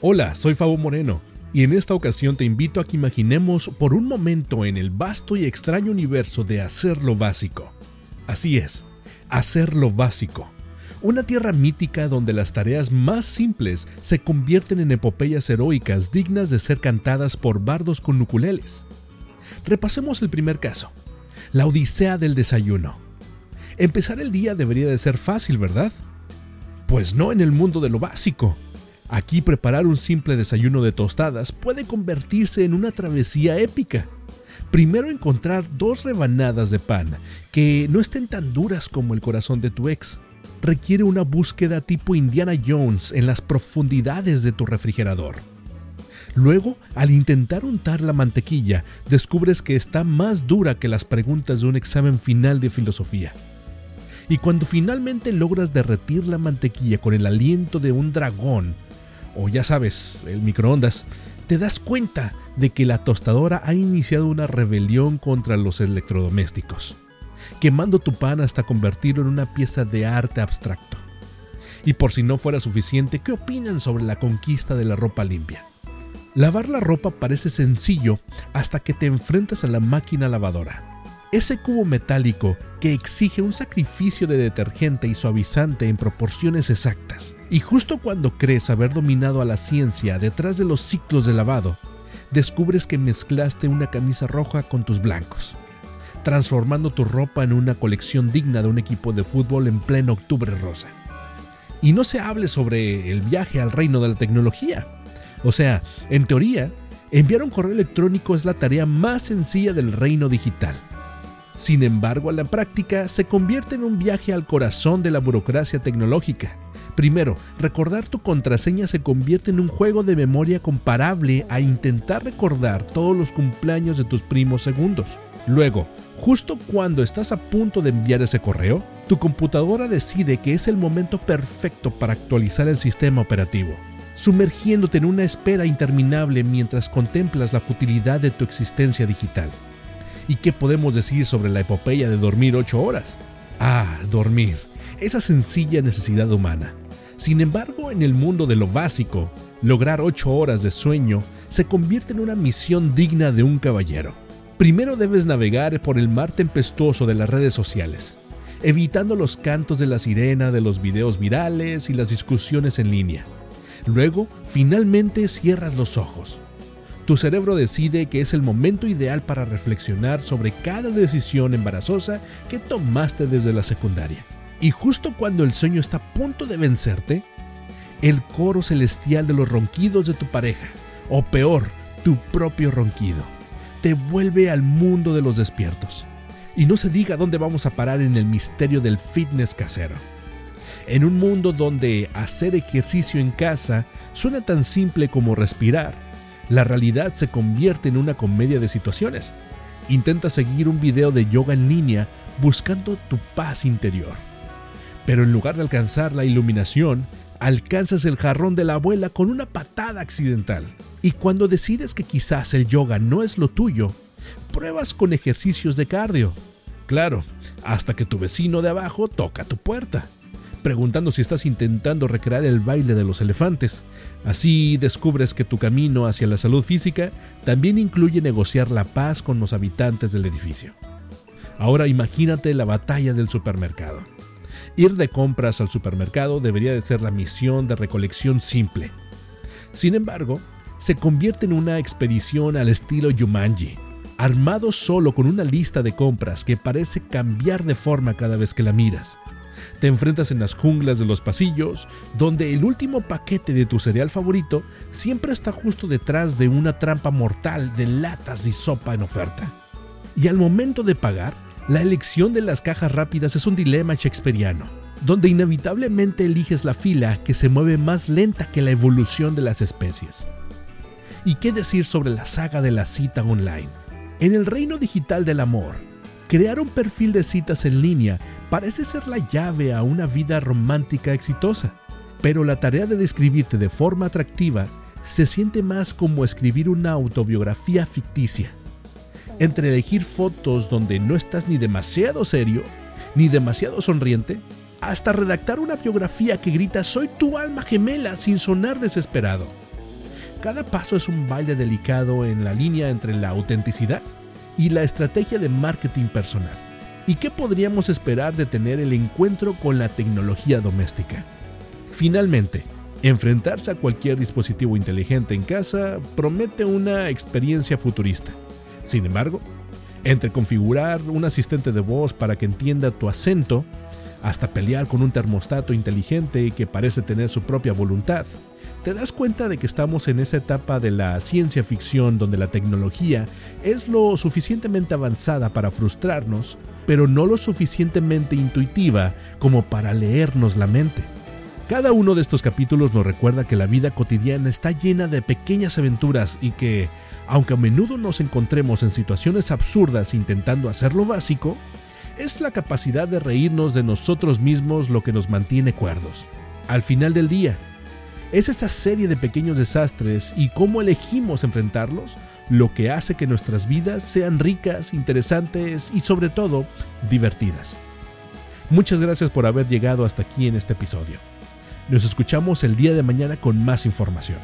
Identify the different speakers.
Speaker 1: Hola, soy Fabo Moreno y en esta ocasión te invito a que imaginemos por un momento en el vasto y extraño universo de hacer lo básico. Así es, hacer lo básico. Una tierra mítica donde las tareas más simples se convierten en epopeyas heroicas dignas de ser cantadas por bardos con nuculeles. Repasemos el primer caso, la Odisea del desayuno. Empezar el día debería de ser fácil, ¿verdad? Pues no en el mundo de lo básico. Aquí preparar un simple desayuno de tostadas puede convertirse en una travesía épica. Primero encontrar dos rebanadas de pan que no estén tan duras como el corazón de tu ex. Requiere una búsqueda tipo Indiana Jones en las profundidades de tu refrigerador. Luego, al intentar untar la mantequilla, descubres que está más dura que las preguntas de un examen final de filosofía. Y cuando finalmente logras derretir la mantequilla con el aliento de un dragón, o ya sabes, el microondas, te das cuenta de que la tostadora ha iniciado una rebelión contra los electrodomésticos, quemando tu pan hasta convertirlo en una pieza de arte abstracto. Y por si no fuera suficiente, ¿qué opinan sobre la conquista de la ropa limpia? Lavar la ropa parece sencillo hasta que te enfrentas a la máquina lavadora. Ese cubo metálico que exige un sacrificio de detergente y suavizante en proporciones exactas. Y justo cuando crees haber dominado a la ciencia detrás de los ciclos de lavado, descubres que mezclaste una camisa roja con tus blancos, transformando tu ropa en una colección digna de un equipo de fútbol en pleno octubre rosa. Y no se hable sobre el viaje al reino de la tecnología. O sea, en teoría, enviar un correo electrónico es la tarea más sencilla del reino digital. Sin embargo, a la práctica se convierte en un viaje al corazón de la burocracia tecnológica. Primero, recordar tu contraseña se convierte en un juego de memoria comparable a intentar recordar todos los cumpleaños de tus primos segundos. Luego, justo cuando estás a punto de enviar ese correo, tu computadora decide que es el momento perfecto para actualizar el sistema operativo, sumergiéndote en una espera interminable mientras contemplas la futilidad de tu existencia digital. ¿Y qué podemos decir sobre la epopeya de dormir 8 horas? Ah, dormir, esa sencilla necesidad humana. Sin embargo, en el mundo de lo básico, lograr 8 horas de sueño se convierte en una misión digna de un caballero. Primero debes navegar por el mar tempestuoso de las redes sociales, evitando los cantos de la sirena de los videos virales y las discusiones en línea. Luego, finalmente cierras los ojos tu cerebro decide que es el momento ideal para reflexionar sobre cada decisión embarazosa que tomaste desde la secundaria. Y justo cuando el sueño está a punto de vencerte, el coro celestial de los ronquidos de tu pareja, o peor, tu propio ronquido, te vuelve al mundo de los despiertos. Y no se diga dónde vamos a parar en el misterio del fitness casero. En un mundo donde hacer ejercicio en casa suena tan simple como respirar, la realidad se convierte en una comedia de situaciones. Intenta seguir un video de yoga en línea buscando tu paz interior. Pero en lugar de alcanzar la iluminación, alcanzas el jarrón de la abuela con una patada accidental. Y cuando decides que quizás el yoga no es lo tuyo, pruebas con ejercicios de cardio. Claro, hasta que tu vecino de abajo toca tu puerta preguntando si estás intentando recrear el baile de los elefantes. Así descubres que tu camino hacia la salud física también incluye negociar la paz con los habitantes del edificio. Ahora imagínate la batalla del supermercado. Ir de compras al supermercado debería de ser la misión de recolección simple. Sin embargo, se convierte en una expedición al estilo Yumanji, armado solo con una lista de compras que parece cambiar de forma cada vez que la miras. Te enfrentas en las junglas de los pasillos, donde el último paquete de tu cereal favorito siempre está justo detrás de una trampa mortal de latas y sopa en oferta. Y al momento de pagar, la elección de las cajas rápidas es un dilema shakespeariano, donde inevitablemente eliges la fila que se mueve más lenta que la evolución de las especies. ¿Y qué decir sobre la saga de la cita online? En el reino digital del amor, crear un perfil de citas en línea parece ser la llave a una vida romántica exitosa, pero la tarea de describirte de forma atractiva se siente más como escribir una autobiografía ficticia. Entre elegir fotos donde no estás ni demasiado serio, ni demasiado sonriente, hasta redactar una biografía que grita soy tu alma gemela sin sonar desesperado. Cada paso es un baile delicado en la línea entre la autenticidad y la estrategia de marketing personal. ¿Y qué podríamos esperar de tener el encuentro con la tecnología doméstica? Finalmente, enfrentarse a cualquier dispositivo inteligente en casa promete una experiencia futurista. Sin embargo, entre configurar un asistente de voz para que entienda tu acento, hasta pelear con un termostato inteligente que parece tener su propia voluntad, te das cuenta de que estamos en esa etapa de la ciencia ficción donde la tecnología es lo suficientemente avanzada para frustrarnos, pero no lo suficientemente intuitiva como para leernos la mente. Cada uno de estos capítulos nos recuerda que la vida cotidiana está llena de pequeñas aventuras y que, aunque a menudo nos encontremos en situaciones absurdas intentando hacer lo básico, es la capacidad de reírnos de nosotros mismos lo que nos mantiene cuerdos. Al final del día, es esa serie de pequeños desastres y cómo elegimos enfrentarlos lo que hace que nuestras vidas sean ricas, interesantes y sobre todo divertidas. Muchas gracias por haber llegado hasta aquí en este episodio. Nos escuchamos el día de mañana con más información.